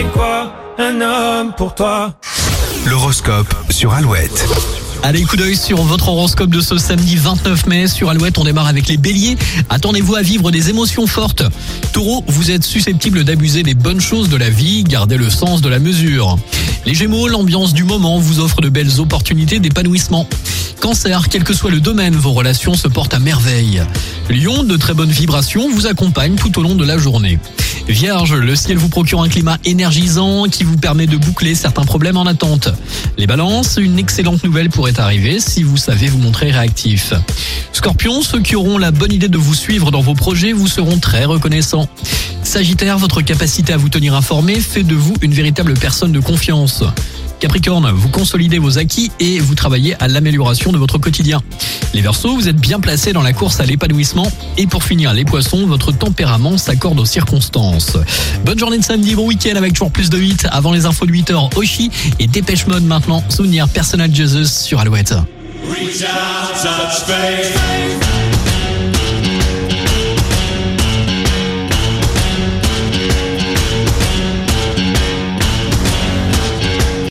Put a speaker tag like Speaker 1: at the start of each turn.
Speaker 1: C'est quoi un homme pour toi?
Speaker 2: L'horoscope sur Alouette.
Speaker 3: Allez, coup d'œil sur votre horoscope de ce samedi 29 mai. Sur Alouette, on démarre avec les béliers. Attendez-vous à vivre des émotions fortes. Taureau, vous êtes susceptible d'abuser des bonnes choses de la vie. Gardez le sens de la mesure. Les gémeaux, l'ambiance du moment vous offre de belles opportunités d'épanouissement. Cancer, quel que soit le domaine, vos relations se portent à merveille. Lion, de très bonnes vibrations vous accompagnent tout au long de la journée. Vierge, le ciel vous procure un climat énergisant qui vous permet de boucler certains problèmes en attente. Les balances, une excellente nouvelle pourrait arriver si vous savez vous montrer réactif. Scorpion, ceux qui auront la bonne idée de vous suivre dans vos projets vous seront très reconnaissants. Sagittaire, votre capacité à vous tenir informé fait de vous une véritable personne de confiance. Capricorne, vous consolidez vos acquis et vous travaillez à l'amélioration de votre quotidien. Les Verseaux, vous êtes bien placés dans la course à l'épanouissement. Et pour finir, les Poissons, votre tempérament s'accorde aux circonstances. Bonne journée de samedi, bon week-end avec toujours plus de 8 avant les infos de 8h. Oshi et Dépêche Mode maintenant. Souvenir Personal Jesus sur Alouette.